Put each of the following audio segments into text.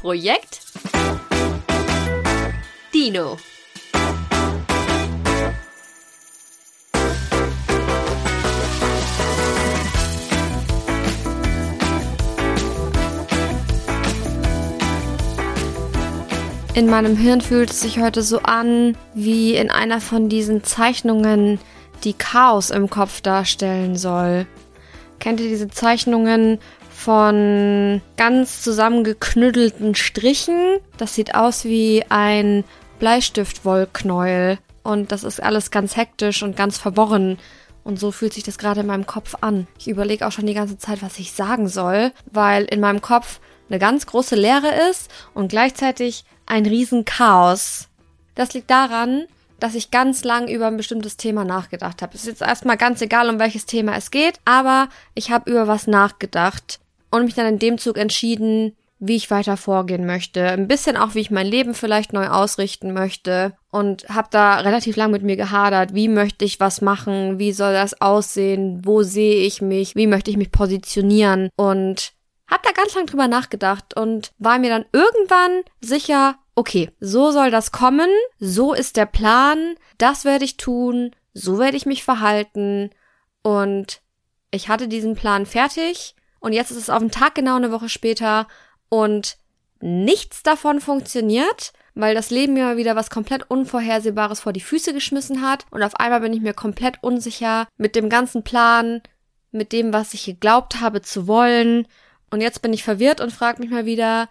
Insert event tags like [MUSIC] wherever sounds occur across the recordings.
Projekt Dino. In meinem Hirn fühlt es sich heute so an, wie in einer von diesen Zeichnungen, die Chaos im Kopf darstellen soll. Kennt ihr diese Zeichnungen von ganz zusammengeknüttelten Strichen? Das sieht aus wie ein Bleistiftwollknäuel und das ist alles ganz hektisch und ganz verworren. Und so fühlt sich das gerade in meinem Kopf an. Ich überlege auch schon die ganze Zeit, was ich sagen soll, weil in meinem Kopf eine ganz große Leere ist und gleichzeitig ein Riesenchaos. Das liegt daran, dass ich ganz lang über ein bestimmtes Thema nachgedacht habe. Ist jetzt erstmal ganz egal, um welches Thema es geht, aber ich habe über was nachgedacht und mich dann in dem Zug entschieden, wie ich weiter vorgehen möchte. Ein bisschen auch, wie ich mein Leben vielleicht neu ausrichten möchte. Und habe da relativ lang mit mir gehadert. Wie möchte ich was machen? Wie soll das aussehen? Wo sehe ich mich? Wie möchte ich mich positionieren? Und hab da ganz lang drüber nachgedacht und war mir dann irgendwann sicher, okay, so soll das kommen, so ist der Plan, das werde ich tun, so werde ich mich verhalten und ich hatte diesen Plan fertig und jetzt ist es auf den Tag genau eine Woche später und nichts davon funktioniert, weil das Leben mir wieder was komplett Unvorhersehbares vor die Füße geschmissen hat und auf einmal bin ich mir komplett unsicher mit dem ganzen Plan, mit dem, was ich geglaubt habe zu wollen und jetzt bin ich verwirrt und frage mich mal wieder,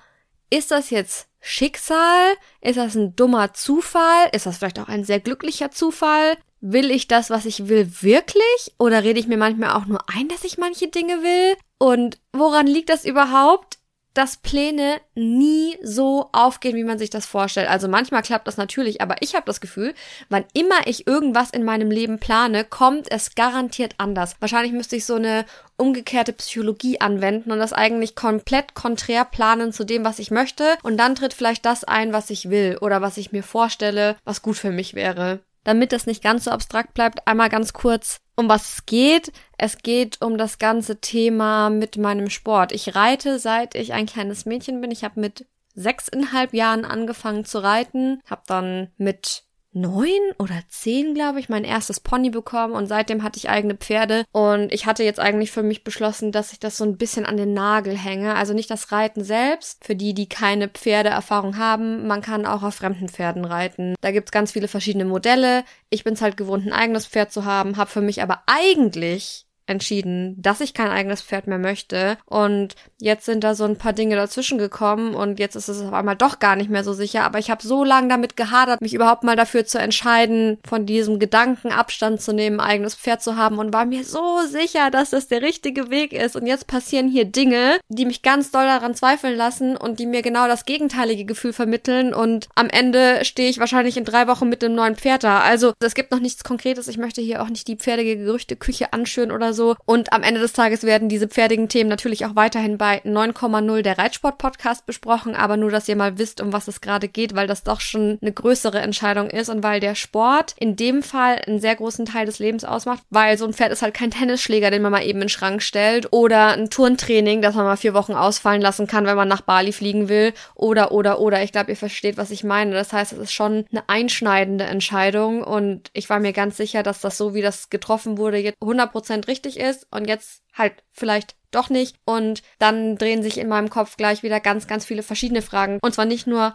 ist das jetzt Schicksal? Ist das ein dummer Zufall? Ist das vielleicht auch ein sehr glücklicher Zufall? Will ich das, was ich will, wirklich? Oder rede ich mir manchmal auch nur ein, dass ich manche Dinge will? Und woran liegt das überhaupt? dass Pläne nie so aufgehen, wie man sich das vorstellt. Also manchmal klappt das natürlich, aber ich habe das Gefühl, wann immer ich irgendwas in meinem Leben plane, kommt es garantiert anders. Wahrscheinlich müsste ich so eine umgekehrte Psychologie anwenden und das eigentlich komplett konträr planen zu dem, was ich möchte. Und dann tritt vielleicht das ein, was ich will oder was ich mir vorstelle, was gut für mich wäre. Damit das nicht ganz so abstrakt bleibt, einmal ganz kurz um was es geht. Es geht um das ganze Thema mit meinem Sport. Ich reite, seit ich ein kleines Mädchen bin. Ich habe mit sechseinhalb Jahren angefangen zu reiten, habe dann mit neun oder zehn, glaube ich, mein erstes Pony bekommen und seitdem hatte ich eigene Pferde und ich hatte jetzt eigentlich für mich beschlossen, dass ich das so ein bisschen an den Nagel hänge. Also nicht das Reiten selbst, für die, die keine Pferdeerfahrung haben, man kann auch auf fremden Pferden reiten. Da gibt's ganz viele verschiedene Modelle. Ich bin's halt gewohnt, ein eigenes Pferd zu haben, habe für mich aber eigentlich entschieden, dass ich kein eigenes Pferd mehr möchte. Und jetzt sind da so ein paar Dinge dazwischen gekommen und jetzt ist es auf einmal doch gar nicht mehr so sicher. Aber ich habe so lange damit gehadert, mich überhaupt mal dafür zu entscheiden, von diesem Gedanken Abstand zu nehmen, eigenes Pferd zu haben und war mir so sicher, dass das der richtige Weg ist. Und jetzt passieren hier Dinge, die mich ganz doll daran zweifeln lassen und die mir genau das gegenteilige Gefühl vermitteln. Und am Ende stehe ich wahrscheinlich in drei Wochen mit einem neuen Pferd da. Also es gibt noch nichts Konkretes. Ich möchte hier auch nicht die pferdige Gerüchteküche anschüren oder so so. Und am Ende des Tages werden diese pferdigen Themen natürlich auch weiterhin bei 9,0 der Reitsport-Podcast besprochen, aber nur, dass ihr mal wisst, um was es gerade geht, weil das doch schon eine größere Entscheidung ist und weil der Sport in dem Fall einen sehr großen Teil des Lebens ausmacht, weil so ein Pferd ist halt kein Tennisschläger, den man mal eben in den Schrank stellt oder ein Turntraining, das man mal vier Wochen ausfallen lassen kann, wenn man nach Bali fliegen will oder, oder, oder. Ich glaube, ihr versteht, was ich meine. Das heißt, es ist schon eine einschneidende Entscheidung und ich war mir ganz sicher, dass das so, wie das getroffen wurde, jetzt 100% richtig richtig ist und jetzt halt vielleicht doch nicht. Und dann drehen sich in meinem Kopf gleich wieder ganz, ganz viele verschiedene Fragen. Und zwar nicht nur,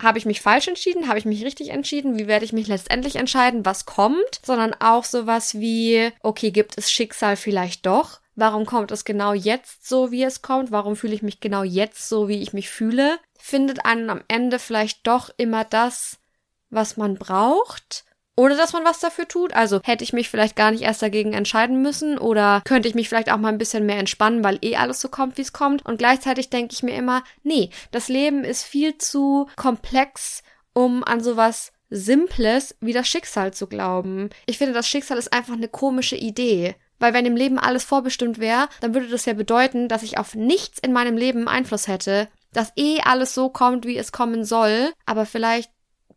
habe ich mich falsch entschieden? Habe ich mich richtig entschieden? Wie werde ich mich letztendlich entscheiden? Was kommt? Sondern auch sowas wie, okay, gibt es Schicksal vielleicht doch? Warum kommt es genau jetzt so, wie es kommt? Warum fühle ich mich genau jetzt so, wie ich mich fühle? Findet einen am Ende vielleicht doch immer das, was man braucht? Ohne dass man was dafür tut. Also hätte ich mich vielleicht gar nicht erst dagegen entscheiden müssen oder könnte ich mich vielleicht auch mal ein bisschen mehr entspannen, weil eh alles so kommt, wie es kommt. Und gleichzeitig denke ich mir immer, nee, das Leben ist viel zu komplex, um an sowas Simples wie das Schicksal zu glauben. Ich finde, das Schicksal ist einfach eine komische Idee. Weil wenn im Leben alles vorbestimmt wäre, dann würde das ja bedeuten, dass ich auf nichts in meinem Leben Einfluss hätte, dass eh alles so kommt, wie es kommen soll, aber vielleicht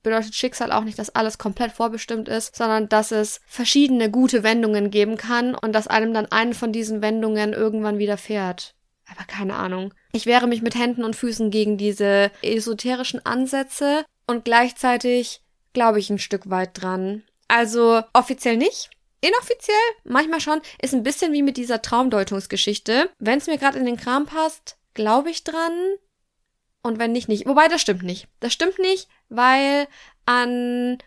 bedeutet Schicksal auch nicht, dass alles komplett vorbestimmt ist, sondern dass es verschiedene gute Wendungen geben kann und dass einem dann eine von diesen Wendungen irgendwann widerfährt. Aber keine Ahnung. Ich wehre mich mit Händen und Füßen gegen diese esoterischen Ansätze und gleichzeitig glaube ich ein Stück weit dran. Also offiziell nicht. Inoffiziell, manchmal schon, ist ein bisschen wie mit dieser Traumdeutungsgeschichte. Wenn es mir gerade in den Kram passt, glaube ich dran. Und wenn nicht, nicht. Wobei, das stimmt nicht. Das stimmt nicht, weil an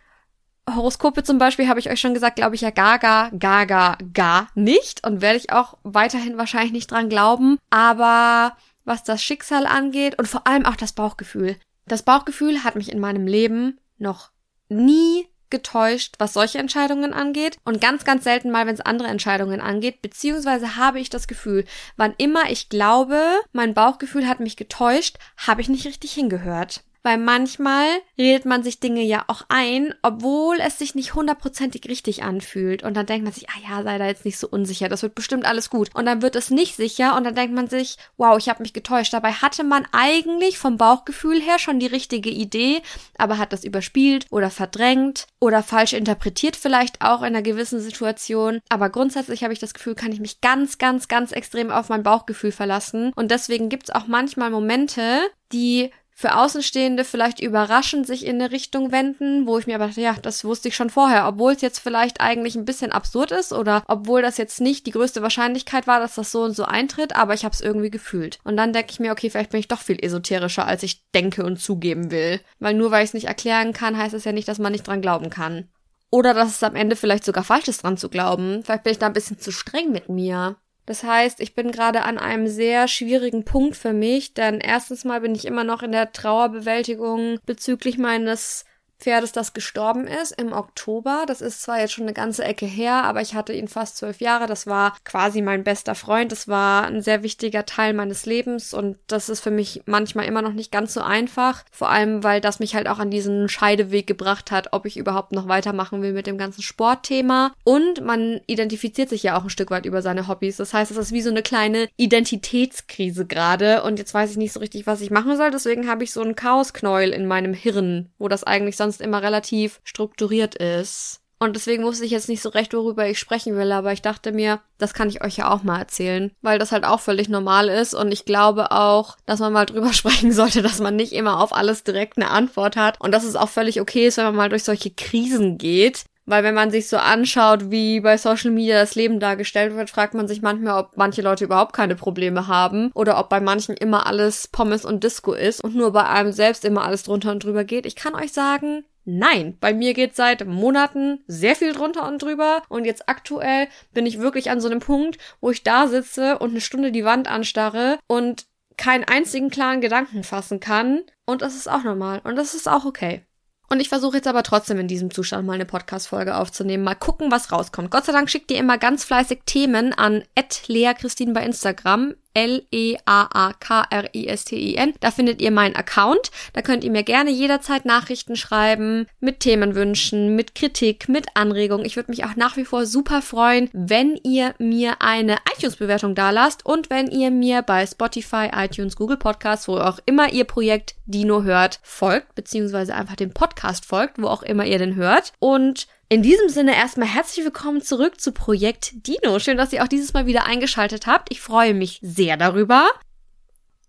Horoskope zum Beispiel habe ich euch schon gesagt, glaube ich ja gar, gar, gar, gar, gar nicht. Und werde ich auch weiterhin wahrscheinlich nicht dran glauben. Aber was das Schicksal angeht und vor allem auch das Bauchgefühl. Das Bauchgefühl hat mich in meinem Leben noch nie getäuscht, was solche Entscheidungen angeht und ganz, ganz selten mal, wenn es andere Entscheidungen angeht, beziehungsweise habe ich das Gefühl, wann immer ich glaube, mein Bauchgefühl hat mich getäuscht, habe ich nicht richtig hingehört. Weil manchmal redet man sich Dinge ja auch ein, obwohl es sich nicht hundertprozentig richtig anfühlt. Und dann denkt man sich, ah ja, sei da jetzt nicht so unsicher, das wird bestimmt alles gut. Und dann wird es nicht sicher und dann denkt man sich, wow, ich habe mich getäuscht. Dabei hatte man eigentlich vom Bauchgefühl her schon die richtige Idee, aber hat das überspielt oder verdrängt oder falsch interpretiert vielleicht auch in einer gewissen Situation. Aber grundsätzlich habe ich das Gefühl, kann ich mich ganz, ganz, ganz extrem auf mein Bauchgefühl verlassen. Und deswegen gibt es auch manchmal Momente, die für Außenstehende vielleicht überraschend sich in eine Richtung wenden, wo ich mir aber dachte, ja, das wusste ich schon vorher, obwohl es jetzt vielleicht eigentlich ein bisschen absurd ist oder obwohl das jetzt nicht die größte Wahrscheinlichkeit war, dass das so und so eintritt, aber ich habe es irgendwie gefühlt. Und dann denke ich mir, okay, vielleicht bin ich doch viel esoterischer, als ich denke und zugeben will. Weil nur weil ich es nicht erklären kann, heißt es ja nicht, dass man nicht dran glauben kann. Oder dass es am Ende vielleicht sogar falsch ist, dran zu glauben. Vielleicht bin ich da ein bisschen zu streng mit mir. Das heißt, ich bin gerade an einem sehr schwierigen Punkt für mich, denn erstens mal bin ich immer noch in der Trauerbewältigung bezüglich meines Pferdes, das gestorben ist im Oktober. Das ist zwar jetzt schon eine ganze Ecke her, aber ich hatte ihn fast zwölf Jahre. Das war quasi mein bester Freund. Das war ein sehr wichtiger Teil meines Lebens und das ist für mich manchmal immer noch nicht ganz so einfach. Vor allem, weil das mich halt auch an diesen Scheideweg gebracht hat, ob ich überhaupt noch weitermachen will mit dem ganzen Sportthema. Und man identifiziert sich ja auch ein Stück weit über seine Hobbys. Das heißt, es ist wie so eine kleine Identitätskrise gerade und jetzt weiß ich nicht so richtig, was ich machen soll. Deswegen habe ich so einen Chaosknäuel in meinem Hirn, wo das eigentlich sonst sonst immer relativ strukturiert ist. Und deswegen wusste ich jetzt nicht so recht, worüber ich sprechen will, aber ich dachte mir, das kann ich euch ja auch mal erzählen, weil das halt auch völlig normal ist. Und ich glaube auch, dass man mal drüber [LAUGHS] sprechen sollte, dass man nicht immer auf alles direkt eine Antwort hat. Und dass es auch völlig okay ist, wenn man mal durch solche Krisen geht, weil wenn man sich so anschaut, wie bei Social Media das Leben dargestellt wird, fragt man sich manchmal, ob manche Leute überhaupt keine Probleme haben oder ob bei manchen immer alles Pommes und Disco ist und nur bei einem selbst immer alles drunter und drüber geht. Ich kann euch sagen, Nein, bei mir geht seit Monaten sehr viel drunter und drüber und jetzt aktuell bin ich wirklich an so einem Punkt, wo ich da sitze und eine Stunde die Wand anstarre und keinen einzigen klaren Gedanken fassen kann und das ist auch normal und das ist auch okay. Und ich versuche jetzt aber trotzdem in diesem Zustand mal eine Podcast-Folge aufzunehmen. Mal gucken, was rauskommt. Gott sei Dank schickt ihr immer ganz fleißig Themen an Lea Christine bei Instagram. L-E-A-A-K-R-I-S-T-I-N. Da findet ihr meinen Account. Da könnt ihr mir gerne jederzeit Nachrichten schreiben, mit Themenwünschen, mit Kritik, mit Anregungen. Ich würde mich auch nach wie vor super freuen, wenn ihr mir eine iTunes-Bewertung dalasst und wenn ihr mir bei Spotify, iTunes, Google Podcasts, wo auch immer ihr Projekt Dino hört, folgt, beziehungsweise einfach dem Podcast folgt, wo auch immer ihr den hört. Und in diesem Sinne erstmal herzlich willkommen zurück zu Projekt Dino. Schön, dass ihr auch dieses Mal wieder eingeschaltet habt. Ich freue mich sehr darüber.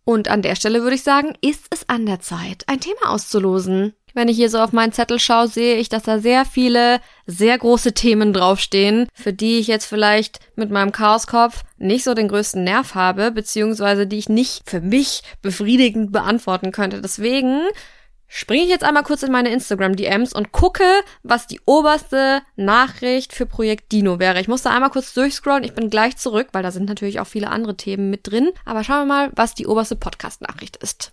Und an der Stelle würde ich sagen, ist es an der Zeit, ein Thema auszulosen. Wenn ich hier so auf meinen Zettel schaue, sehe ich, dass da sehr viele, sehr große Themen draufstehen, für die ich jetzt vielleicht mit meinem Chaoskopf nicht so den größten Nerv habe, beziehungsweise die ich nicht für mich befriedigend beantworten könnte. Deswegen springe ich jetzt einmal kurz in meine Instagram-DMs und gucke, was die oberste Nachricht für Projekt Dino wäre. Ich muss da einmal kurz durchscrollen. Ich bin gleich zurück, weil da sind natürlich auch viele andere Themen mit drin. Aber schauen wir mal, was die oberste Podcast-Nachricht ist.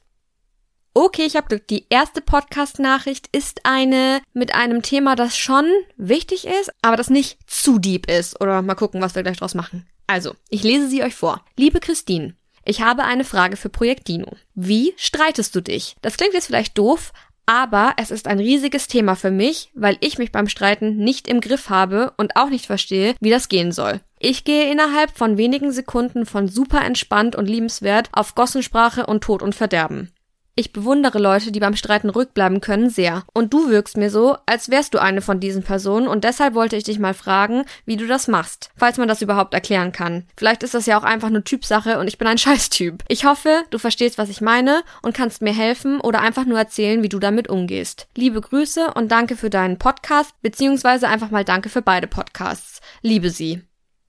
Okay, ich habe Glück. Die erste Podcast-Nachricht ist eine mit einem Thema, das schon wichtig ist, aber das nicht zu deep ist. Oder mal gucken, was wir gleich draus machen. Also, ich lese sie euch vor. Liebe Christine, ich habe eine Frage für Projekt Dino. Wie streitest du dich? Das klingt jetzt vielleicht doof, aber es ist ein riesiges Thema für mich, weil ich mich beim Streiten nicht im Griff habe und auch nicht verstehe, wie das gehen soll. Ich gehe innerhalb von wenigen Sekunden von super entspannt und liebenswert auf Gossensprache und Tod und Verderben. Ich bewundere Leute, die beim Streiten ruhig bleiben können, sehr. Und du wirkst mir so, als wärst du eine von diesen Personen und deshalb wollte ich dich mal fragen, wie du das machst. Falls man das überhaupt erklären kann. Vielleicht ist das ja auch einfach nur Typsache und ich bin ein [LAUGHS] Scheißtyp. Ich hoffe, du verstehst, was ich meine und kannst mir helfen oder einfach nur erzählen, wie du damit umgehst. Liebe Grüße und danke für deinen Podcast, beziehungsweise einfach mal danke für beide Podcasts. Liebe sie.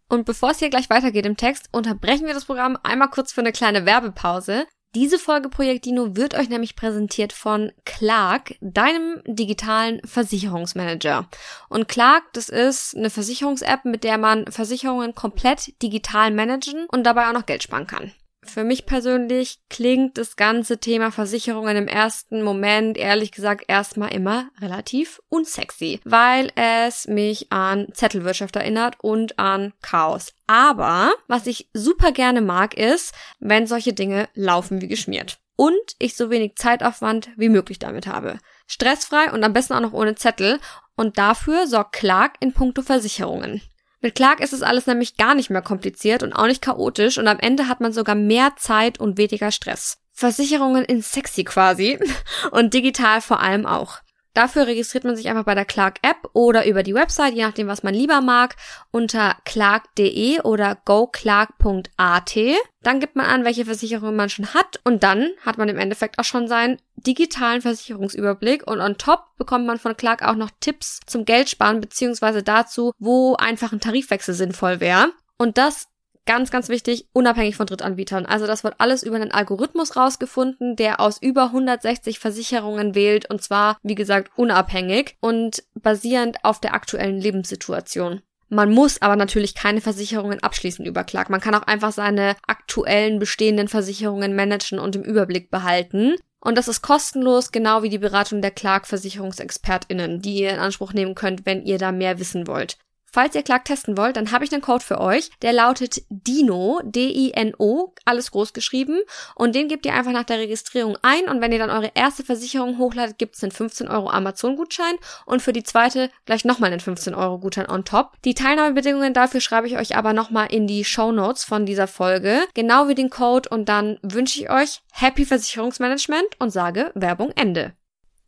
Und bevor es hier gleich weitergeht im Text, unterbrechen wir das Programm einmal kurz für eine kleine Werbepause. Diese Folge Projekt Dino wird euch nämlich präsentiert von Clark, deinem digitalen Versicherungsmanager. Und Clark, das ist eine Versicherungs-App, mit der man Versicherungen komplett digital managen und dabei auch noch Geld sparen kann. Für mich persönlich klingt das ganze Thema Versicherungen im ersten Moment ehrlich gesagt erstmal immer relativ unsexy, weil es mich an Zettelwirtschaft erinnert und an Chaos. Aber was ich super gerne mag, ist, wenn solche Dinge laufen wie geschmiert. Und ich so wenig Zeitaufwand wie möglich damit habe. Stressfrei und am besten auch noch ohne Zettel. Und dafür sorgt Clark in puncto Versicherungen. Mit Clark ist es alles nämlich gar nicht mehr kompliziert und auch nicht chaotisch und am Ende hat man sogar mehr Zeit und weniger Stress. Versicherungen in sexy quasi [LAUGHS] und digital vor allem auch. Dafür registriert man sich einfach bei der Clark App oder über die Website, je nachdem, was man lieber mag, unter clark.de oder goclark.at. Dann gibt man an, welche Versicherungen man schon hat und dann hat man im Endeffekt auch schon seinen digitalen Versicherungsüberblick und on top bekommt man von Clark auch noch Tipps zum Geldsparen beziehungsweise dazu, wo einfach ein Tarifwechsel sinnvoll wäre. Und das Ganz, ganz wichtig, unabhängig von Drittanbietern. Also das wird alles über einen Algorithmus rausgefunden, der aus über 160 Versicherungen wählt und zwar, wie gesagt, unabhängig und basierend auf der aktuellen Lebenssituation. Man muss aber natürlich keine Versicherungen abschließen über Clark. Man kann auch einfach seine aktuellen bestehenden Versicherungen managen und im Überblick behalten. Und das ist kostenlos, genau wie die Beratung der Clark Versicherungsexpertinnen, die ihr in Anspruch nehmen könnt, wenn ihr da mehr wissen wollt. Falls ihr Clark testen wollt, dann habe ich einen Code für euch. Der lautet DINO, D-I-N-O, alles groß geschrieben. Und den gebt ihr einfach nach der Registrierung ein. Und wenn ihr dann eure erste Versicherung hochladet, gibt es einen 15 Euro Amazon-Gutschein. Und für die zweite gleich nochmal einen 15 Euro Gutschein on top. Die Teilnahmebedingungen dafür schreibe ich euch aber nochmal in die Show Notes von dieser Folge. Genau wie den Code. Und dann wünsche ich euch Happy Versicherungsmanagement und sage Werbung Ende.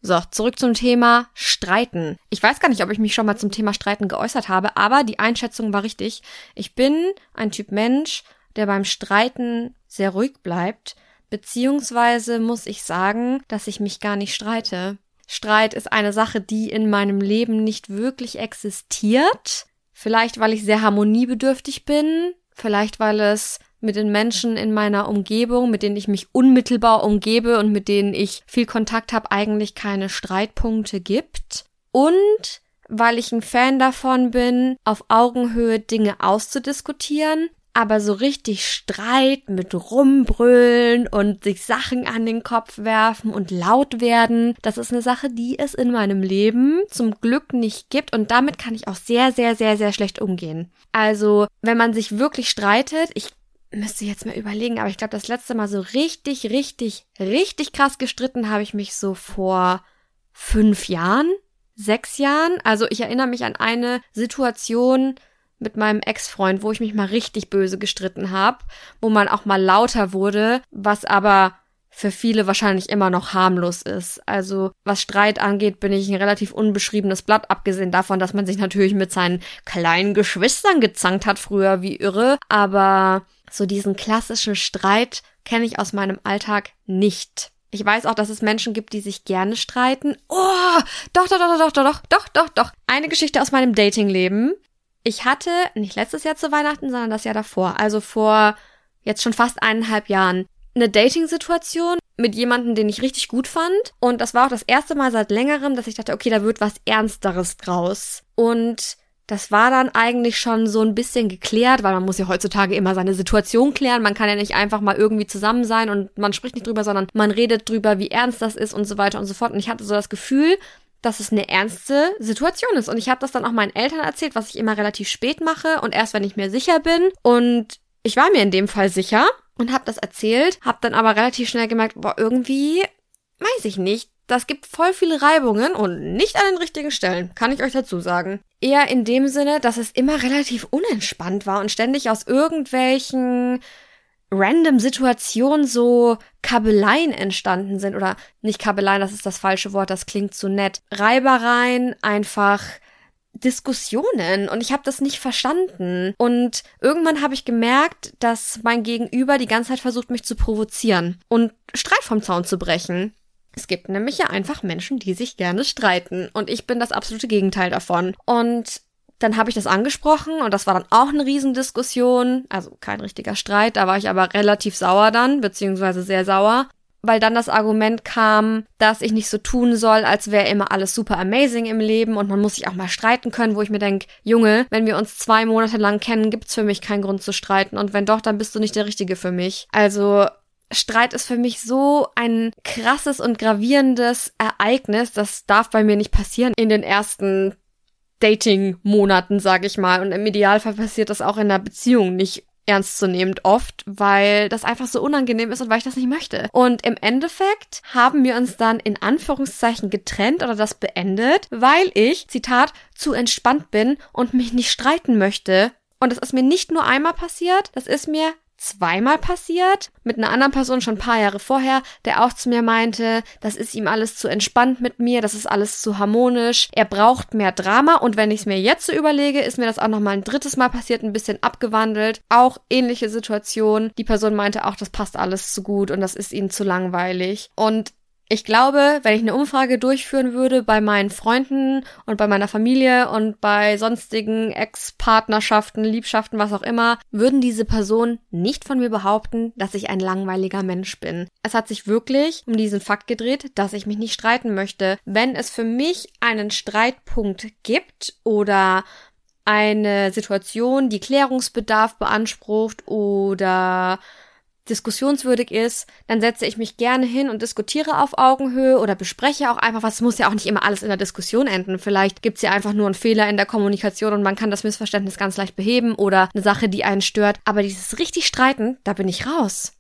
So, zurück zum Thema Streiten. Ich weiß gar nicht, ob ich mich schon mal zum Thema Streiten geäußert habe, aber die Einschätzung war richtig. Ich bin ein Typ Mensch, der beim Streiten sehr ruhig bleibt, beziehungsweise muss ich sagen, dass ich mich gar nicht streite. Streit ist eine Sache, die in meinem Leben nicht wirklich existiert. Vielleicht, weil ich sehr harmoniebedürftig bin, vielleicht, weil es mit den Menschen in meiner Umgebung, mit denen ich mich unmittelbar umgebe und mit denen ich viel Kontakt habe, eigentlich keine Streitpunkte gibt. Und weil ich ein Fan davon bin, auf Augenhöhe Dinge auszudiskutieren, aber so richtig Streit mit rumbrüllen und sich Sachen an den Kopf werfen und laut werden, das ist eine Sache, die es in meinem Leben zum Glück nicht gibt und damit kann ich auch sehr, sehr, sehr, sehr schlecht umgehen. Also, wenn man sich wirklich streitet, ich müsste jetzt mal überlegen, aber ich glaube, das letzte Mal so richtig, richtig, richtig krass gestritten habe ich mich so vor fünf Jahren, sechs Jahren. Also ich erinnere mich an eine Situation mit meinem Ex-Freund, wo ich mich mal richtig böse gestritten habe, wo man auch mal lauter wurde, was aber für viele wahrscheinlich immer noch harmlos ist. Also was Streit angeht, bin ich ein relativ unbeschriebenes Blatt, abgesehen davon, dass man sich natürlich mit seinen kleinen Geschwistern gezankt hat früher wie irre. Aber so diesen klassischen Streit kenne ich aus meinem Alltag nicht. Ich weiß auch, dass es Menschen gibt, die sich gerne streiten. Oh, doch, doch, doch, doch, doch, doch, doch, doch, doch. Eine Geschichte aus meinem Datingleben. Ich hatte nicht letztes Jahr zu Weihnachten, sondern das Jahr davor, also vor jetzt schon fast eineinhalb Jahren, eine Dating-Situation mit jemandem, den ich richtig gut fand. Und das war auch das erste Mal seit längerem, dass ich dachte, okay, da wird was Ernsteres draus. Und das war dann eigentlich schon so ein bisschen geklärt, weil man muss ja heutzutage immer seine Situation klären. Man kann ja nicht einfach mal irgendwie zusammen sein und man spricht nicht drüber, sondern man redet drüber, wie ernst das ist und so weiter und so fort. Und ich hatte so das Gefühl, dass es eine ernste Situation ist. Und ich habe das dann auch meinen Eltern erzählt, was ich immer relativ spät mache und erst wenn ich mir sicher bin. Und ich war mir in dem Fall sicher und habe das erzählt, habe dann aber relativ schnell gemerkt, boah, irgendwie weiß ich nicht das gibt voll viele Reibungen und nicht an den richtigen Stellen, kann ich euch dazu sagen. Eher in dem Sinne, dass es immer relativ unentspannt war und ständig aus irgendwelchen random Situationen so Kabeleien entstanden sind oder nicht Kabeleien, das ist das falsche Wort, das klingt zu nett. Reibereien, einfach Diskussionen und ich habe das nicht verstanden. Und irgendwann habe ich gemerkt, dass mein Gegenüber die ganze Zeit versucht, mich zu provozieren und Streit vom Zaun zu brechen. Es gibt nämlich ja einfach Menschen, die sich gerne streiten. Und ich bin das absolute Gegenteil davon. Und dann habe ich das angesprochen und das war dann auch eine Riesendiskussion. Also kein richtiger Streit, da war ich aber relativ sauer dann, beziehungsweise sehr sauer weil dann das Argument kam, dass ich nicht so tun soll, als wäre immer alles super amazing im Leben und man muss sich auch mal streiten können, wo ich mir denke, Junge, wenn wir uns zwei Monate lang kennen, gibt's für mich keinen Grund zu streiten und wenn doch, dann bist du nicht der Richtige für mich. Also Streit ist für mich so ein krasses und gravierendes Ereignis, das darf bei mir nicht passieren in den ersten Dating-Monaten, sag ich mal. Und im Idealfall passiert das auch in einer Beziehung nicht ernstzunehmend oft, weil das einfach so unangenehm ist und weil ich das nicht möchte. Und im Endeffekt haben wir uns dann in Anführungszeichen getrennt oder das beendet, weil ich, Zitat, zu entspannt bin und mich nicht streiten möchte. Und das ist mir nicht nur einmal passiert, das ist mir zweimal passiert, mit einer anderen Person schon ein paar Jahre vorher, der auch zu mir meinte, das ist ihm alles zu entspannt mit mir, das ist alles zu harmonisch, er braucht mehr Drama und wenn ich es mir jetzt so überlege, ist mir das auch nochmal ein drittes Mal passiert, ein bisschen abgewandelt, auch ähnliche Situation. Die Person meinte auch, das passt alles zu gut und das ist ihnen zu langweilig. Und ich glaube, wenn ich eine Umfrage durchführen würde bei meinen Freunden und bei meiner Familie und bei sonstigen Ex-Partnerschaften, Liebschaften, was auch immer, würden diese Personen nicht von mir behaupten, dass ich ein langweiliger Mensch bin. Es hat sich wirklich um diesen Fakt gedreht, dass ich mich nicht streiten möchte. Wenn es für mich einen Streitpunkt gibt oder eine Situation, die Klärungsbedarf beansprucht oder diskussionswürdig ist, dann setze ich mich gerne hin und diskutiere auf Augenhöhe oder bespreche auch einfach was. Es muss ja auch nicht immer alles in der Diskussion enden. Vielleicht gibt es ja einfach nur einen Fehler in der Kommunikation und man kann das Missverständnis ganz leicht beheben oder eine Sache, die einen stört. Aber dieses richtig Streiten, da bin ich raus.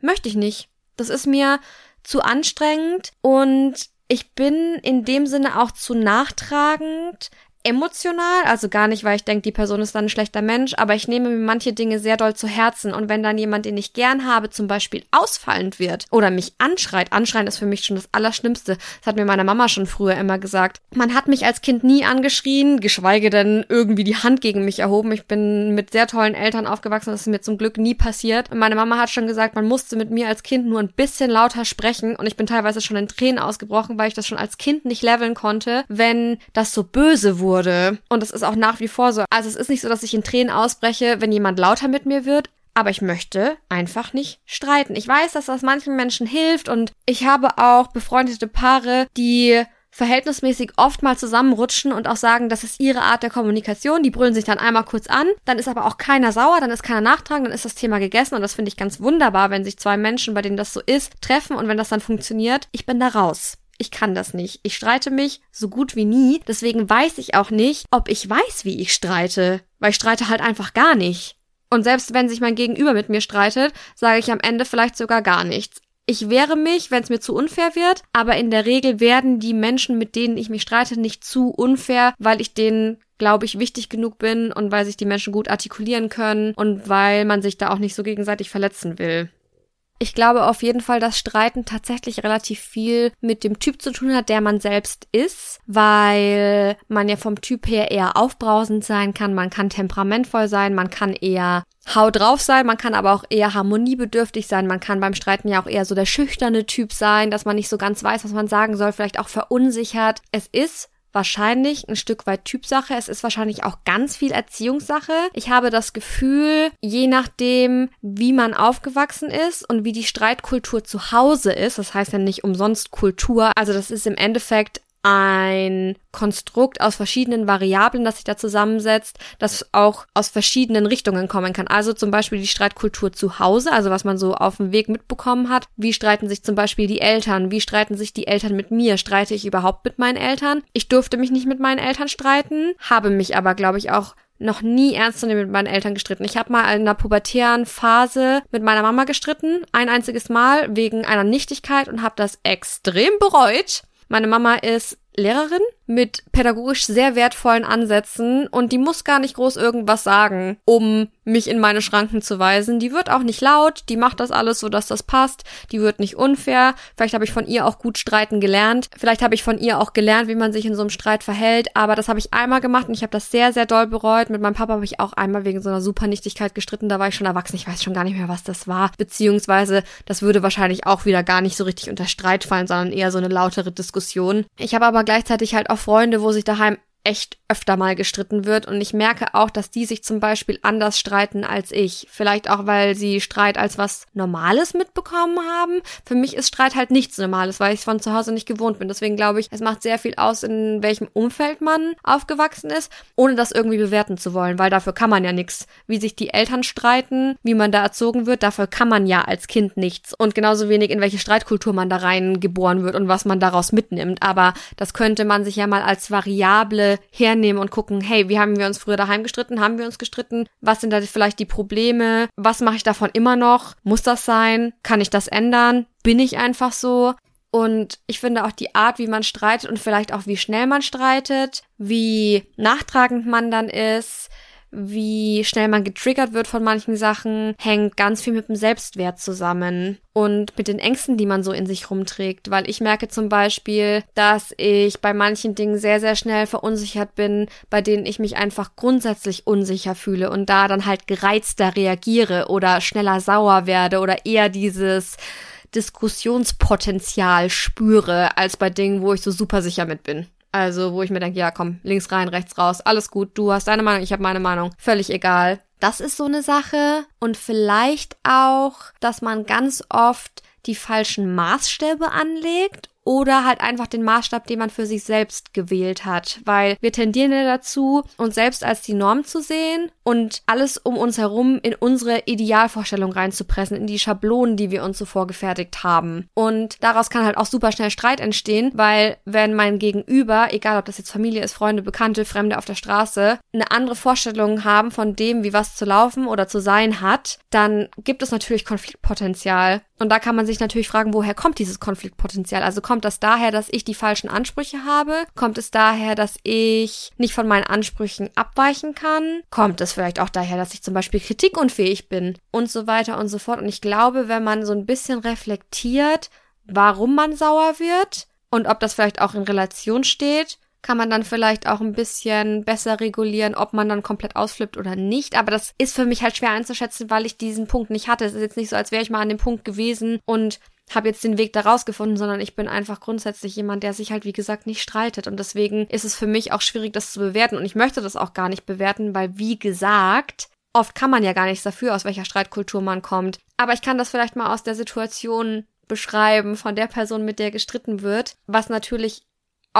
Möchte ich nicht. Das ist mir zu anstrengend und ich bin in dem Sinne auch zu nachtragend emotional, also gar nicht, weil ich denke, die Person ist dann ein schlechter Mensch, aber ich nehme mir manche Dinge sehr doll zu Herzen und wenn dann jemand, den ich gern habe, zum Beispiel ausfallend wird oder mich anschreit, anschreien ist für mich schon das Allerschlimmste. Das hat mir meine Mama schon früher immer gesagt. Man hat mich als Kind nie angeschrien, geschweige denn irgendwie die Hand gegen mich erhoben. Ich bin mit sehr tollen Eltern aufgewachsen, das ist mir zum Glück nie passiert. Und meine Mama hat schon gesagt, man musste mit mir als Kind nur ein bisschen lauter sprechen und ich bin teilweise schon in Tränen ausgebrochen, weil ich das schon als Kind nicht leveln konnte, wenn das so böse wurde wurde. Und es ist auch nach wie vor so. Also es ist nicht so, dass ich in Tränen ausbreche, wenn jemand lauter mit mir wird, aber ich möchte einfach nicht streiten. Ich weiß, dass das manchen Menschen hilft und ich habe auch befreundete Paare, die verhältnismäßig oft mal zusammenrutschen und auch sagen, das ist ihre Art der Kommunikation. Die brüllen sich dann einmal kurz an, dann ist aber auch keiner sauer, dann ist keiner nachtragen, dann ist das Thema gegessen und das finde ich ganz wunderbar, wenn sich zwei Menschen, bei denen das so ist, treffen und wenn das dann funktioniert. Ich bin da raus ich kann das nicht. Ich streite mich so gut wie nie. Deswegen weiß ich auch nicht, ob ich weiß, wie ich streite. Weil ich streite halt einfach gar nicht. Und selbst wenn sich mein Gegenüber mit mir streitet, sage ich am Ende vielleicht sogar gar nichts. Ich wehre mich, wenn es mir zu unfair wird, aber in der Regel werden die Menschen, mit denen ich mich streite, nicht zu unfair, weil ich denen, glaube ich, wichtig genug bin und weil sich die Menschen gut artikulieren können und weil man sich da auch nicht so gegenseitig verletzen will. Ich glaube auf jeden Fall, dass Streiten tatsächlich relativ viel mit dem Typ zu tun hat, der man selbst ist, weil man ja vom Typ her eher aufbrausend sein kann, man kann temperamentvoll sein, man kann eher hau drauf sein, man kann aber auch eher harmoniebedürftig sein, man kann beim Streiten ja auch eher so der schüchterne Typ sein, dass man nicht so ganz weiß, was man sagen soll, vielleicht auch verunsichert. Es ist wahrscheinlich ein Stück weit Typsache. Es ist wahrscheinlich auch ganz viel Erziehungssache. Ich habe das Gefühl, je nachdem, wie man aufgewachsen ist und wie die Streitkultur zu Hause ist, das heißt ja nicht umsonst Kultur, also das ist im Endeffekt ein Konstrukt aus verschiedenen Variablen, das sich da zusammensetzt, das auch aus verschiedenen Richtungen kommen kann. Also zum Beispiel die Streitkultur zu Hause, also was man so auf dem Weg mitbekommen hat. Wie streiten sich zum Beispiel die Eltern? Wie streiten sich die Eltern mit mir? Streite ich überhaupt mit meinen Eltern? Ich durfte mich nicht mit meinen Eltern streiten, habe mich aber, glaube ich, auch noch nie ernst zu nehmen mit meinen Eltern gestritten. Ich habe mal in einer pubertären Phase mit meiner Mama gestritten, ein einziges Mal wegen einer Nichtigkeit und habe das extrem bereut. Meine Mama ist Lehrerin mit pädagogisch sehr wertvollen Ansätzen und die muss gar nicht groß irgendwas sagen, um mich in meine Schranken zu weisen. Die wird auch nicht laut, die macht das alles so, dass das passt. Die wird nicht unfair. Vielleicht habe ich von ihr auch gut streiten gelernt. Vielleicht habe ich von ihr auch gelernt, wie man sich in so einem Streit verhält. Aber das habe ich einmal gemacht und ich habe das sehr, sehr doll bereut. Mit meinem Papa habe ich auch einmal wegen so einer Supernichtigkeit gestritten. Da war ich schon erwachsen. Ich weiß schon gar nicht mehr, was das war. Beziehungsweise, das würde wahrscheinlich auch wieder gar nicht so richtig unter Streit fallen, sondern eher so eine lautere Diskussion. Ich habe aber gleichzeitig halt auch Freunde, wo sich daheim echt öfter mal gestritten wird und ich merke auch, dass die sich zum Beispiel anders streiten als ich. Vielleicht auch, weil sie Streit als was Normales mitbekommen haben. Für mich ist Streit halt nichts Normales, weil ich es von zu Hause nicht gewohnt bin. Deswegen glaube ich, es macht sehr viel aus, in welchem Umfeld man aufgewachsen ist, ohne das irgendwie bewerten zu wollen, weil dafür kann man ja nichts. Wie sich die Eltern streiten, wie man da erzogen wird, dafür kann man ja als Kind nichts. Und genauso wenig, in welche Streitkultur man da rein geboren wird und was man daraus mitnimmt. Aber das könnte man sich ja mal als Variable hernehmen und gucken, hey, wie haben wir uns früher daheim gestritten? Haben wir uns gestritten? Was sind da vielleicht die Probleme? Was mache ich davon immer noch? Muss das sein? Kann ich das ändern? Bin ich einfach so? Und ich finde auch die Art, wie man streitet und vielleicht auch wie schnell man streitet, wie nachtragend man dann ist, wie schnell man getriggert wird von manchen Sachen, hängt ganz viel mit dem Selbstwert zusammen und mit den Ängsten, die man so in sich rumträgt. Weil ich merke zum Beispiel, dass ich bei manchen Dingen sehr, sehr schnell verunsichert bin, bei denen ich mich einfach grundsätzlich unsicher fühle und da dann halt gereizter reagiere oder schneller sauer werde oder eher dieses Diskussionspotenzial spüre, als bei Dingen, wo ich so super sicher mit bin. Also, wo ich mir denke, ja, komm, links rein, rechts raus, alles gut, du hast deine Meinung, ich habe meine Meinung, völlig egal. Das ist so eine Sache. Und vielleicht auch, dass man ganz oft die falschen Maßstäbe anlegt oder halt einfach den Maßstab, den man für sich selbst gewählt hat, weil wir tendieren ja dazu, uns selbst als die Norm zu sehen und alles um uns herum in unsere Idealvorstellung reinzupressen, in die Schablonen, die wir uns so vorgefertigt haben. Und daraus kann halt auch super schnell Streit entstehen, weil wenn mein Gegenüber, egal ob das jetzt Familie ist, Freunde, Bekannte, Fremde auf der Straße, eine andere Vorstellung haben von dem, wie was zu laufen oder zu sein hat, dann gibt es natürlich Konfliktpotenzial. Und da kann man sich natürlich fragen, woher kommt dieses Konfliktpotenzial? Also kommt das daher, dass ich die falschen Ansprüche habe? Kommt es daher, dass ich nicht von meinen Ansprüchen abweichen kann? Kommt es vielleicht auch daher, dass ich zum Beispiel kritikunfähig bin? Und so weiter und so fort. Und ich glaube, wenn man so ein bisschen reflektiert, warum man sauer wird und ob das vielleicht auch in Relation steht kann man dann vielleicht auch ein bisschen besser regulieren, ob man dann komplett ausflippt oder nicht. Aber das ist für mich halt schwer einzuschätzen, weil ich diesen Punkt nicht hatte. Es ist jetzt nicht so, als wäre ich mal an dem Punkt gewesen und habe jetzt den Weg da rausgefunden, sondern ich bin einfach grundsätzlich jemand, der sich halt, wie gesagt, nicht streitet. Und deswegen ist es für mich auch schwierig, das zu bewerten. Und ich möchte das auch gar nicht bewerten, weil, wie gesagt, oft kann man ja gar nichts dafür, aus welcher Streitkultur man kommt. Aber ich kann das vielleicht mal aus der Situation beschreiben von der Person, mit der gestritten wird, was natürlich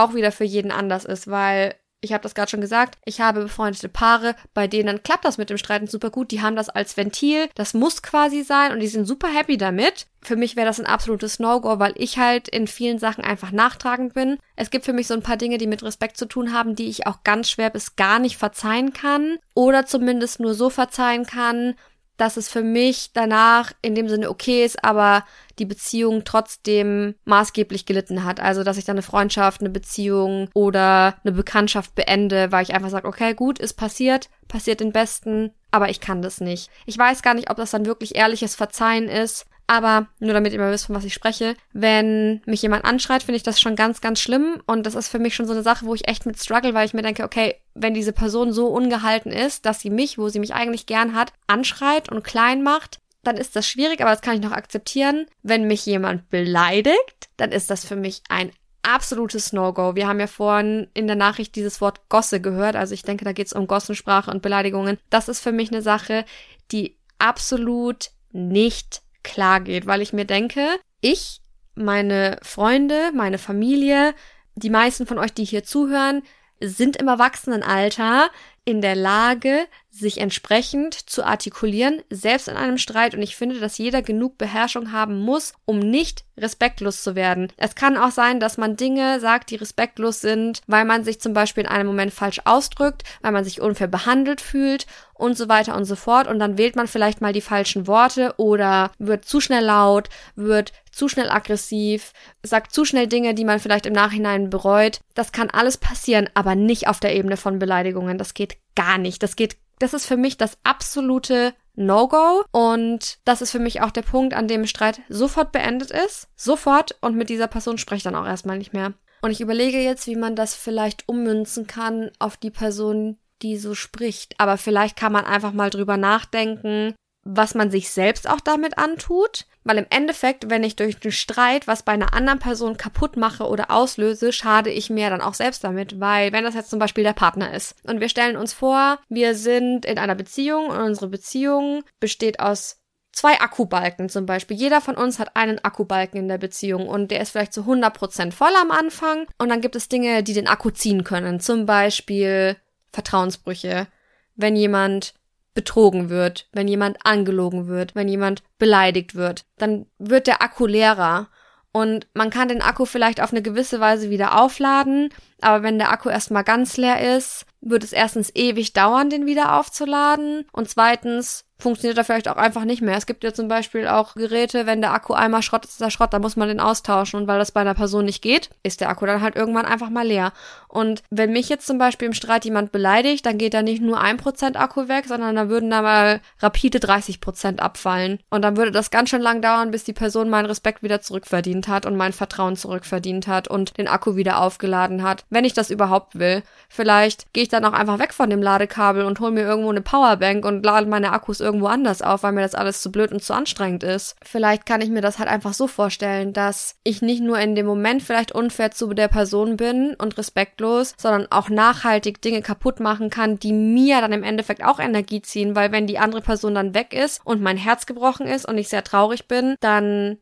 auch wieder für jeden anders ist, weil ich habe das gerade schon gesagt, ich habe befreundete Paare, bei denen klappt das mit dem Streiten super gut. Die haben das als Ventil, das muss quasi sein und die sind super happy damit. Für mich wäre das ein absolutes No-Go, weil ich halt in vielen Sachen einfach nachtragend bin. Es gibt für mich so ein paar Dinge, die mit Respekt zu tun haben, die ich auch ganz schwer bis gar nicht verzeihen kann oder zumindest nur so verzeihen kann, dass es für mich danach in dem Sinne okay ist, aber die Beziehung trotzdem maßgeblich gelitten hat. Also, dass ich dann eine Freundschaft, eine Beziehung oder eine Bekanntschaft beende, weil ich einfach sage, okay, gut, ist passiert, passiert den Besten, aber ich kann das nicht. Ich weiß gar nicht, ob das dann wirklich ehrliches Verzeihen ist, aber nur damit ihr mal wisst, von was ich spreche, wenn mich jemand anschreit, finde ich das schon ganz, ganz schlimm. Und das ist für mich schon so eine Sache, wo ich echt mit struggle, weil ich mir denke, okay, wenn diese Person so ungehalten ist, dass sie mich, wo sie mich eigentlich gern hat, anschreit und klein macht, dann ist das schwierig, aber das kann ich noch akzeptieren. Wenn mich jemand beleidigt, dann ist das für mich ein absolutes No-Go. Wir haben ja vorhin in der Nachricht dieses Wort Gosse gehört. Also ich denke, da geht es um Gossensprache und Beleidigungen. Das ist für mich eine Sache, die absolut nicht klar geht, weil ich mir denke, ich, meine Freunde, meine Familie, die meisten von euch, die hier zuhören, sind im Erwachsenenalter in der Lage, sich entsprechend zu artikulieren, selbst in einem Streit. Und ich finde, dass jeder genug Beherrschung haben muss, um nicht respektlos zu werden. Es kann auch sein, dass man Dinge sagt, die respektlos sind, weil man sich zum Beispiel in einem Moment falsch ausdrückt, weil man sich unfair behandelt fühlt und so weiter und so fort. Und dann wählt man vielleicht mal die falschen Worte oder wird zu schnell laut, wird zu schnell aggressiv, sagt zu schnell Dinge, die man vielleicht im Nachhinein bereut. Das kann alles passieren, aber nicht auf der Ebene von Beleidigungen. Das geht gar nicht. Das geht Das ist für mich das absolute No-Go. Und das ist für mich auch der Punkt, an dem Streit sofort beendet ist. Sofort. Und mit dieser Person spreche ich dann auch erstmal nicht mehr. Und ich überlege jetzt, wie man das vielleicht ummünzen kann auf die Person, die so spricht. Aber vielleicht kann man einfach mal drüber nachdenken, was man sich selbst auch damit antut. Weil im Endeffekt, wenn ich durch den Streit was bei einer anderen Person kaputt mache oder auslöse, schade ich mir dann auch selbst damit. Weil wenn das jetzt zum Beispiel der Partner ist und wir stellen uns vor, wir sind in einer Beziehung und unsere Beziehung besteht aus zwei Akkubalken zum Beispiel. Jeder von uns hat einen Akkubalken in der Beziehung und der ist vielleicht zu 100% voll am Anfang und dann gibt es Dinge, die den Akku ziehen können. Zum Beispiel Vertrauensbrüche. Wenn jemand betrogen wird, wenn jemand angelogen wird, wenn jemand beleidigt wird, dann wird der Akku leerer. Und man kann den Akku vielleicht auf eine gewisse Weise wieder aufladen, aber wenn der Akku erstmal ganz leer ist, wird es erstens ewig dauern, den wieder aufzuladen und zweitens funktioniert er vielleicht auch einfach nicht mehr. Es gibt ja zum Beispiel auch Geräte, wenn der Akku einmal Schrott ist, ist der Schrott, dann muss man den austauschen. Und weil das bei einer Person nicht geht, ist der Akku dann halt irgendwann einfach mal leer. Und wenn mich jetzt zum Beispiel im Streit jemand beleidigt, dann geht da nicht nur ein Prozent Akku weg, sondern da würden da mal rapide 30 Prozent abfallen. Und dann würde das ganz schön lang dauern, bis die Person meinen Respekt wieder zurückverdient hat und mein Vertrauen zurückverdient hat und den Akku wieder aufgeladen hat. Wenn ich das überhaupt will. Vielleicht gehe ich dann auch einfach weg von dem Ladekabel und hole mir irgendwo eine Powerbank und lade meine Akkus irgendwo anders auf, weil mir das alles zu blöd und zu anstrengend ist. Vielleicht kann ich mir das halt einfach so vorstellen, dass ich nicht nur in dem Moment vielleicht unfair zu der Person bin und respektlos, sondern auch nachhaltig Dinge kaputt machen kann, die mir dann im Endeffekt auch Energie ziehen, weil wenn die andere Person dann weg ist und mein Herz gebrochen ist und ich sehr traurig bin, dann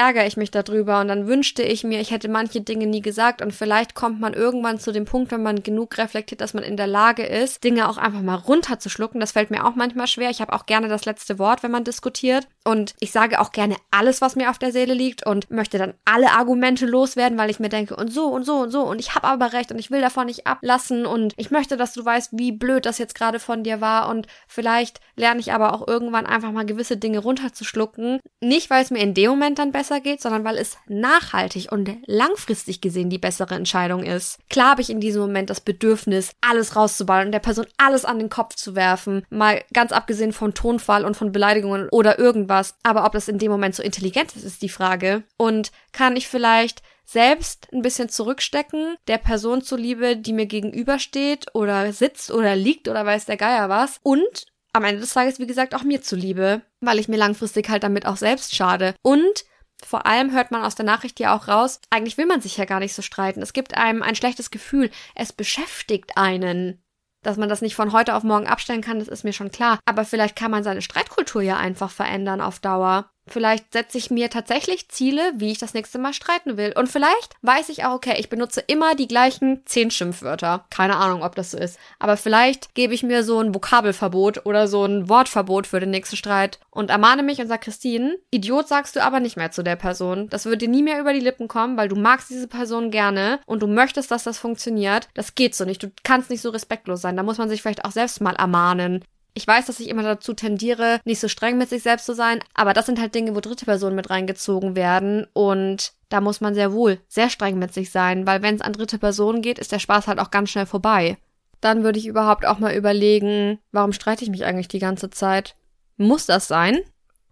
ärgere ich mich darüber und dann wünschte ich mir, ich hätte manche Dinge nie gesagt und vielleicht kommt man irgendwann zu dem Punkt, wenn man genug reflektiert, dass man in der Lage ist, Dinge auch einfach mal runterzuschlucken. Das fällt mir auch manchmal schwer. Ich habe auch gerne das letzte Wort, wenn man diskutiert und ich sage auch gerne alles, was mir auf der Seele liegt und möchte dann alle Argumente loswerden, weil ich mir denke und so und so und so und ich habe aber recht und ich will davon nicht ablassen und ich möchte, dass du weißt, wie blöd das jetzt gerade von dir war und vielleicht lerne ich aber auch irgendwann einfach mal gewisse Dinge runterzuschlucken. Nicht, weil es mir in dem Moment dann besser besser geht, sondern weil es nachhaltig und langfristig gesehen die bessere Entscheidung ist. Klar habe ich in diesem Moment das Bedürfnis, alles rauszuballen und der Person alles an den Kopf zu werfen, mal ganz abgesehen von Tonfall und von Beleidigungen oder irgendwas. Aber ob das in dem Moment so intelligent ist, ist die Frage. Und kann ich vielleicht selbst ein bisschen zurückstecken, der Person zuliebe, die mir gegenübersteht oder sitzt oder liegt oder weiß der Geier was. Und am Ende des Tages, wie gesagt, auch mir zuliebe, weil ich mir langfristig halt damit auch selbst schade. Und vor allem hört man aus der Nachricht ja auch raus, eigentlich will man sich ja gar nicht so streiten. Es gibt einem ein schlechtes Gefühl. Es beschäftigt einen. Dass man das nicht von heute auf morgen abstellen kann, das ist mir schon klar. Aber vielleicht kann man seine Streitkultur ja einfach verändern auf Dauer. Vielleicht setze ich mir tatsächlich Ziele, wie ich das nächste Mal streiten will. Und vielleicht weiß ich auch, okay, ich benutze immer die gleichen zehn Schimpfwörter. Keine Ahnung, ob das so ist. Aber vielleicht gebe ich mir so ein Vokabelverbot oder so ein Wortverbot für den nächsten Streit und ermahne mich und sage, Christine, Idiot sagst du aber nicht mehr zu der Person. Das würde dir nie mehr über die Lippen kommen, weil du magst diese Person gerne und du möchtest, dass das funktioniert. Das geht so nicht. Du kannst nicht so respektlos sein. Da muss man sich vielleicht auch selbst mal ermahnen. Ich weiß, dass ich immer dazu tendiere, nicht so streng mit sich selbst zu sein, aber das sind halt Dinge, wo dritte Personen mit reingezogen werden und da muss man sehr wohl sehr streng mit sich sein, weil wenn es an dritte Personen geht, ist der Spaß halt auch ganz schnell vorbei. Dann würde ich überhaupt auch mal überlegen, warum streite ich mich eigentlich die ganze Zeit? Muss das sein?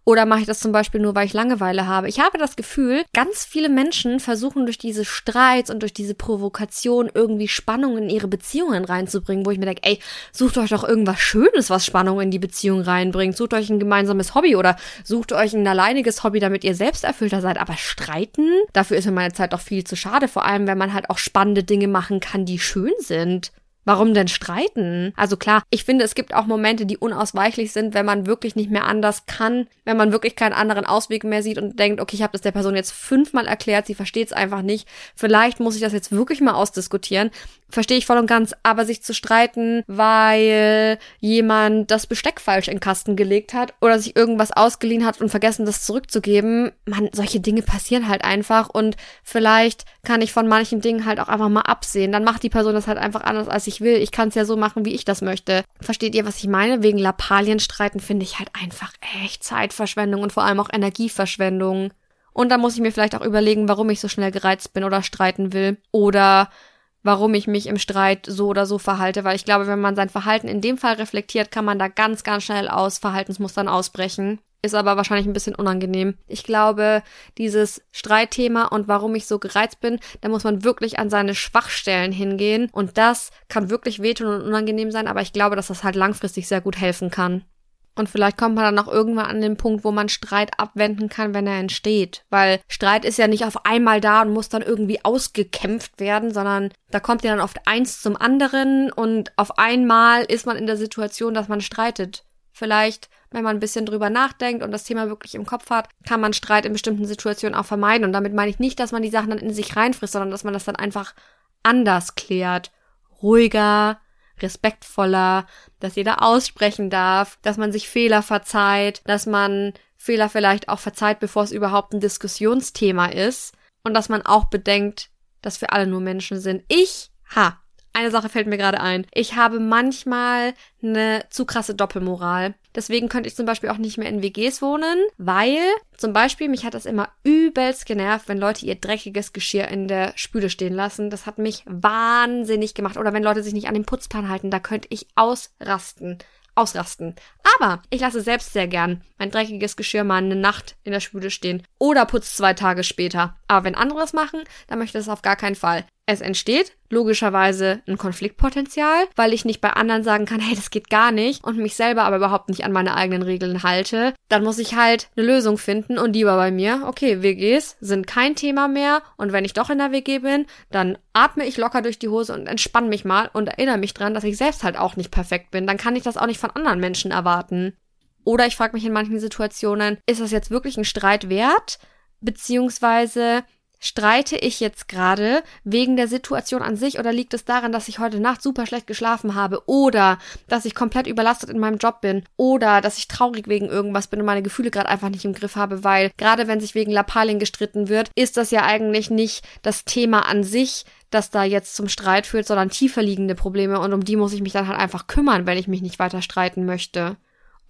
Oder mache ich das zum Beispiel nur, weil ich Langeweile habe? Ich habe das Gefühl, ganz viele Menschen versuchen durch diese Streits und durch diese Provokation irgendwie Spannung in ihre Beziehungen reinzubringen, wo ich mir denke, ey, sucht euch doch irgendwas Schönes, was Spannung in die Beziehung reinbringt. Sucht euch ein gemeinsames Hobby oder sucht euch ein alleiniges Hobby, damit ihr selbsterfüllter seid. Aber streiten, dafür ist mir meine Zeit doch viel zu schade. Vor allem, wenn man halt auch spannende Dinge machen kann, die schön sind. Warum denn streiten? Also klar, ich finde, es gibt auch Momente, die unausweichlich sind, wenn man wirklich nicht mehr anders kann, wenn man wirklich keinen anderen Ausweg mehr sieht und denkt, okay, ich habe das der Person jetzt fünfmal erklärt, sie versteht es einfach nicht. Vielleicht muss ich das jetzt wirklich mal ausdiskutieren. Verstehe ich voll und ganz, aber sich zu streiten, weil jemand das Besteck falsch in den Kasten gelegt hat oder sich irgendwas ausgeliehen hat und vergessen, das zurückzugeben, man, solche Dinge passieren halt einfach und vielleicht kann ich von manchen Dingen halt auch einfach mal absehen. Dann macht die Person das halt einfach anders, als ich will. Ich kann es ja so machen, wie ich das möchte. Versteht ihr, was ich meine? Wegen Lappalien streiten finde ich halt einfach echt Zeitverschwendung und vor allem auch Energieverschwendung. Und da muss ich mir vielleicht auch überlegen, warum ich so schnell gereizt bin oder streiten will. Oder warum ich mich im Streit so oder so verhalte, weil ich glaube, wenn man sein Verhalten in dem Fall reflektiert, kann man da ganz, ganz schnell aus Verhaltensmustern ausbrechen. Ist aber wahrscheinlich ein bisschen unangenehm. Ich glaube, dieses Streitthema und warum ich so gereizt bin, da muss man wirklich an seine Schwachstellen hingehen. Und das kann wirklich wehtun und unangenehm sein, aber ich glaube, dass das halt langfristig sehr gut helfen kann. Und vielleicht kommt man dann auch irgendwann an den Punkt, wo man Streit abwenden kann, wenn er entsteht. Weil Streit ist ja nicht auf einmal da und muss dann irgendwie ausgekämpft werden, sondern da kommt ja dann oft eins zum anderen und auf einmal ist man in der Situation, dass man streitet. Vielleicht, wenn man ein bisschen drüber nachdenkt und das Thema wirklich im Kopf hat, kann man Streit in bestimmten Situationen auch vermeiden. Und damit meine ich nicht, dass man die Sachen dann in sich reinfrisst, sondern dass man das dann einfach anders klärt. Ruhiger, respektvoller, dass jeder aussprechen darf, dass man sich Fehler verzeiht, dass man Fehler vielleicht auch verzeiht, bevor es überhaupt ein Diskussionsthema ist und dass man auch bedenkt, dass wir alle nur Menschen sind. Ich, ha, eine Sache fällt mir gerade ein. Ich habe manchmal eine zu krasse Doppelmoral. Deswegen könnte ich zum Beispiel auch nicht mehr in WGs wohnen, weil zum Beispiel mich hat das immer übelst genervt, wenn Leute ihr dreckiges Geschirr in der Spüle stehen lassen. Das hat mich wahnsinnig gemacht. Oder wenn Leute sich nicht an den Putzplan halten, da könnte ich ausrasten ausrasten. Aber ich lasse selbst sehr gern mein dreckiges Geschirr mal eine Nacht in der Spüle stehen oder putze zwei Tage später. Aber wenn andere es machen, dann möchte ich das auf gar keinen Fall. Es entsteht logischerweise ein Konfliktpotenzial, weil ich nicht bei anderen sagen kann, hey, das geht gar nicht und mich selber aber überhaupt nicht an meine eigenen Regeln halte. Dann muss ich halt eine Lösung finden und die war bei mir, okay, WGs sind kein Thema mehr und wenn ich doch in der WG bin, dann atme ich locker durch die Hose und entspanne mich mal und erinnere mich dran, dass ich selbst halt auch nicht perfekt bin. Dann kann ich das auch nicht von anderen Menschen erwarten. Oder ich frage mich in manchen Situationen, ist das jetzt wirklich ein Streit wert? Beziehungsweise Streite ich jetzt gerade wegen der Situation an sich oder liegt es daran, dass ich heute Nacht super schlecht geschlafen habe oder dass ich komplett überlastet in meinem Job bin oder dass ich traurig wegen irgendwas bin und meine Gefühle gerade einfach nicht im Griff habe, weil gerade wenn sich wegen Lappalien gestritten wird, ist das ja eigentlich nicht das Thema an sich, das da jetzt zum Streit führt, sondern tiefer liegende Probleme und um die muss ich mich dann halt einfach kümmern, wenn ich mich nicht weiter streiten möchte.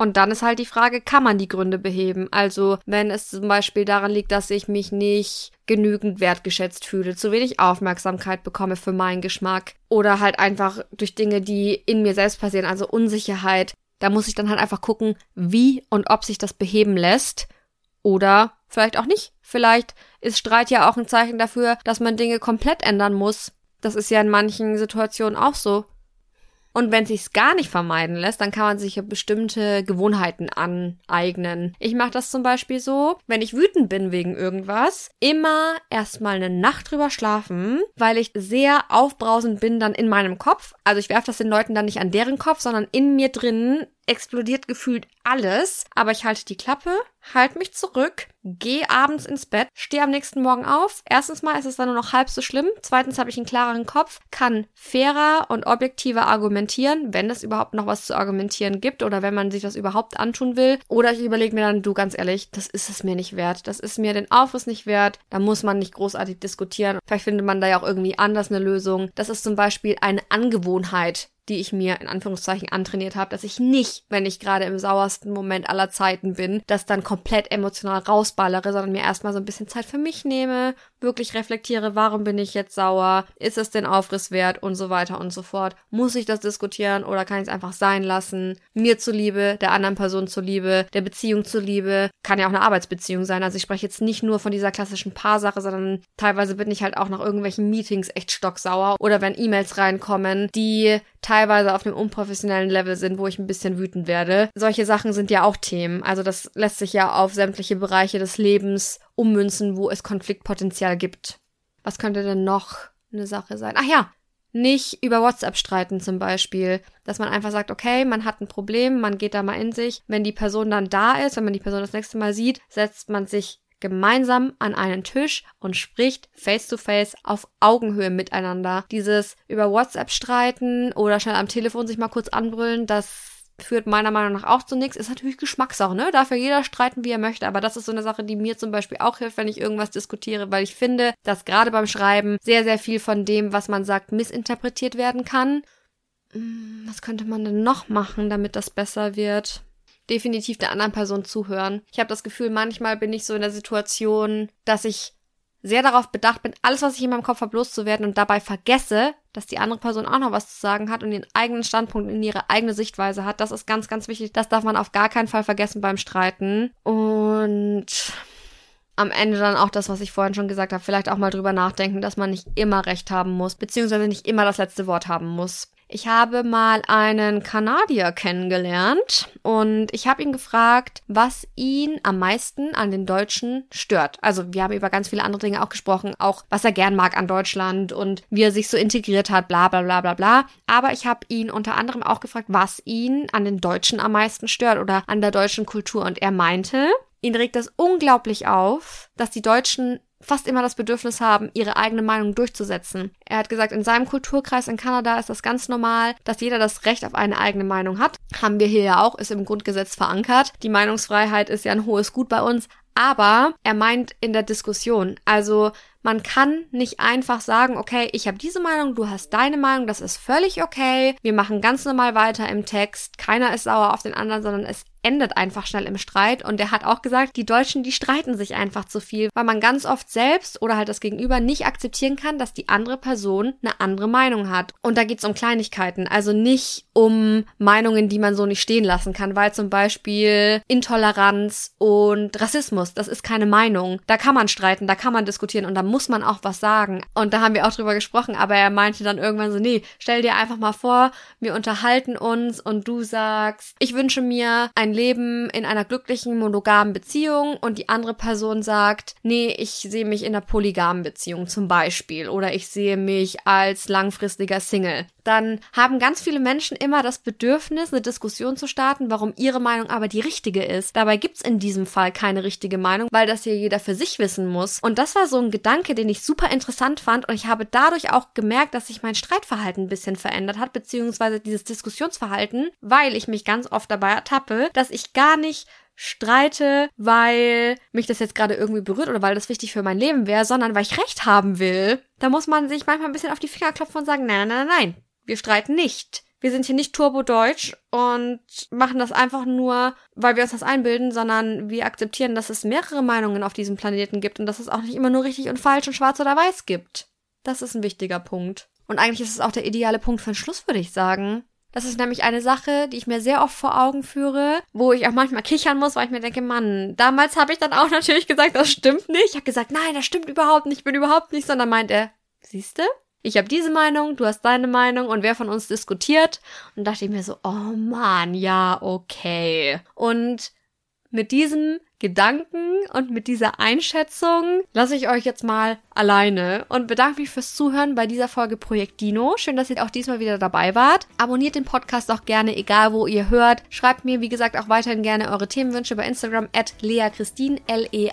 Und dann ist halt die Frage, kann man die Gründe beheben? Also, wenn es zum Beispiel daran liegt, dass ich mich nicht genügend wertgeschätzt fühle, zu wenig Aufmerksamkeit bekomme für meinen Geschmack oder halt einfach durch Dinge, die in mir selbst passieren, also Unsicherheit, da muss ich dann halt einfach gucken, wie und ob sich das beheben lässt oder vielleicht auch nicht. Vielleicht ist Streit ja auch ein Zeichen dafür, dass man Dinge komplett ändern muss. Das ist ja in manchen Situationen auch so. Und wenn sich's gar nicht vermeiden lässt, dann kann man sich ja bestimmte Gewohnheiten aneignen. Ich mache das zum Beispiel so, wenn ich wütend bin wegen irgendwas, immer erstmal eine Nacht drüber schlafen, weil ich sehr aufbrausend bin dann in meinem Kopf. Also ich werfe das den Leuten dann nicht an deren Kopf, sondern in mir drinnen explodiert gefühlt alles, aber ich halte die Klappe, halte mich zurück, gehe abends ins Bett, stehe am nächsten Morgen auf. Erstens mal ist es dann nur noch halb so schlimm. Zweitens habe ich einen klareren Kopf, kann fairer und objektiver argumentieren, wenn es überhaupt noch was zu argumentieren gibt oder wenn man sich das überhaupt antun will. Oder ich überlege mir dann, du ganz ehrlich, das ist es mir nicht wert. Das ist mir den Aufriss nicht wert. Da muss man nicht großartig diskutieren. Vielleicht findet man da ja auch irgendwie anders eine Lösung. Das ist zum Beispiel eine Angewohnheit, die ich mir in Anführungszeichen antrainiert habe, dass ich nicht, wenn ich gerade im sauersten Moment aller Zeiten bin, das dann komplett emotional rausballere, sondern mir erstmal so ein bisschen Zeit für mich nehme, wirklich reflektiere, warum bin ich jetzt sauer, ist es den Aufriss wert und so weiter und so fort. Muss ich das diskutieren oder kann ich es einfach sein lassen? Mir zuliebe, der anderen Person zuliebe, der Beziehung zuliebe, kann ja auch eine Arbeitsbeziehung sein. Also ich spreche jetzt nicht nur von dieser klassischen Paarsache, sondern teilweise bin ich halt auch nach irgendwelchen Meetings echt stocksauer oder wenn E-Mails reinkommen, die teilweise auf einem unprofessionellen Level sind, wo ich ein bisschen wütend werde. Solche Sachen sind ja auch Themen. Also das lässt sich ja auf sämtliche Bereiche des Lebens ummünzen, wo es Konfliktpotenzial gibt. Was könnte denn noch eine Sache sein? Ach ja, nicht über WhatsApp streiten zum Beispiel, dass man einfach sagt, okay, man hat ein Problem, man geht da mal in sich. Wenn die Person dann da ist, wenn man die Person das nächste Mal sieht, setzt man sich gemeinsam an einen Tisch und spricht face to face auf Augenhöhe miteinander. Dieses über WhatsApp streiten oder schnell am Telefon sich mal kurz anbrüllen, das führt meiner Meinung nach auch zu nichts. Ist natürlich Geschmackssache, ne? Darf ja jeder streiten, wie er möchte. Aber das ist so eine Sache, die mir zum Beispiel auch hilft, wenn ich irgendwas diskutiere, weil ich finde, dass gerade beim Schreiben sehr, sehr viel von dem, was man sagt, missinterpretiert werden kann. Hm, was könnte man denn noch machen, damit das besser wird? definitiv der anderen Person zuhören. Ich habe das Gefühl, manchmal bin ich so in der Situation, dass ich sehr darauf bedacht bin, alles, was ich in meinem Kopf habe, loszuwerden und dabei vergesse, dass die andere Person auch noch was zu sagen hat und ihren eigenen Standpunkt in ihre eigene Sichtweise hat. Das ist ganz, ganz wichtig. Das darf man auf gar keinen Fall vergessen beim Streiten. Und am Ende dann auch das, was ich vorhin schon gesagt habe, vielleicht auch mal drüber nachdenken, dass man nicht immer recht haben muss, beziehungsweise nicht immer das letzte Wort haben muss. Ich habe mal einen Kanadier kennengelernt und ich habe ihn gefragt, was ihn am meisten an den Deutschen stört. Also wir haben über ganz viele andere Dinge auch gesprochen, auch was er gern mag an Deutschland und wie er sich so integriert hat, bla bla bla bla bla. Aber ich habe ihn unter anderem auch gefragt, was ihn an den Deutschen am meisten stört oder an der deutschen Kultur. Und er meinte, ihn regt das unglaublich auf, dass die Deutschen fast immer das Bedürfnis haben, ihre eigene Meinung durchzusetzen. Er hat gesagt, in seinem Kulturkreis in Kanada ist das ganz normal, dass jeder das Recht auf eine eigene Meinung hat. Haben wir hier ja auch, ist im Grundgesetz verankert. Die Meinungsfreiheit ist ja ein hohes Gut bei uns. Aber er meint in der Diskussion, also man kann nicht einfach sagen, okay, ich habe diese Meinung, du hast deine Meinung, das ist völlig okay. Wir machen ganz normal weiter im Text. Keiner ist sauer auf den anderen, sondern es endet einfach schnell im Streit. Und er hat auch gesagt, die Deutschen, die streiten sich einfach zu viel, weil man ganz oft selbst oder halt das Gegenüber nicht akzeptieren kann, dass die andere Person eine andere Meinung hat. Und da geht's um Kleinigkeiten, also nicht um Meinungen, die man so nicht stehen lassen kann, weil zum Beispiel Intoleranz und Rassismus, das ist keine Meinung. Da kann man streiten, da kann man diskutieren und da muss man auch was sagen. Und da haben wir auch drüber gesprochen, aber er meinte dann irgendwann so, nee, stell dir einfach mal vor, wir unterhalten uns und du sagst, ich wünsche mir ein Leben in einer glücklichen monogamen Beziehung und die andere Person sagt, nee, ich sehe mich in einer polygamen Beziehung zum Beispiel oder ich sehe mich als langfristiger Single dann haben ganz viele Menschen immer das Bedürfnis, eine Diskussion zu starten, warum ihre Meinung aber die richtige ist. Dabei gibt's in diesem Fall keine richtige Meinung, weil das hier jeder für sich wissen muss. Und das war so ein Gedanke, den ich super interessant fand und ich habe dadurch auch gemerkt, dass sich mein Streitverhalten ein bisschen verändert hat, beziehungsweise dieses Diskussionsverhalten, weil ich mich ganz oft dabei ertappe, dass ich gar nicht streite, weil mich das jetzt gerade irgendwie berührt oder weil das wichtig für mein Leben wäre, sondern weil ich recht haben will. Da muss man sich manchmal ein bisschen auf die Finger klopfen und sagen, nein, nein, nein, nein, wir streiten nicht. Wir sind hier nicht turbo-deutsch und machen das einfach nur, weil wir uns das einbilden, sondern wir akzeptieren, dass es mehrere Meinungen auf diesem Planeten gibt und dass es auch nicht immer nur richtig und falsch und schwarz oder weiß gibt. Das ist ein wichtiger Punkt. Und eigentlich ist es auch der ideale Punkt für den Schluss, würde ich sagen. Das ist nämlich eine Sache, die ich mir sehr oft vor Augen führe, wo ich auch manchmal kichern muss, weil ich mir denke, Mann, damals habe ich dann auch [LAUGHS] natürlich gesagt, das stimmt nicht. Ich habe gesagt, nein, das stimmt überhaupt nicht, ich bin überhaupt nicht, sondern meint er, siehste, ich habe diese Meinung, du hast deine Meinung und wer von uns diskutiert? Und dachte ich mir so, oh man, ja, okay. Und mit diesem Gedanken und mit dieser Einschätzung lasse ich euch jetzt mal alleine und bedanke mich fürs Zuhören bei dieser Folge Projekt Dino. Schön, dass ihr auch diesmal wieder dabei wart. Abonniert den Podcast auch gerne, egal wo ihr hört. Schreibt mir, wie gesagt, auch weiterhin gerne eure Themenwünsche bei Instagram at leakristin, L-E-A-A-K-R-I-S-T-I-N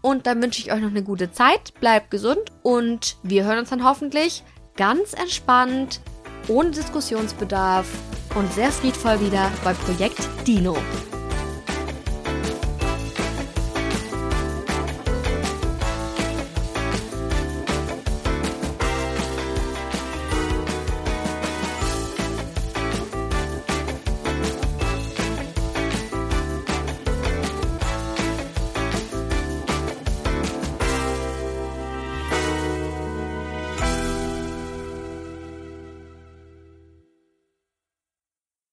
und dann wünsche ich euch noch eine gute Zeit. Bleibt gesund und wir hören uns dann hoffentlich ganz entspannt, ohne Diskussionsbedarf und sehr friedvoll wieder bei Projekt Dino.